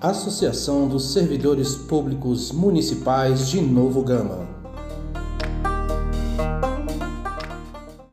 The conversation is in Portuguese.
Associação dos Servidores Públicos Municipais de Novo Gama.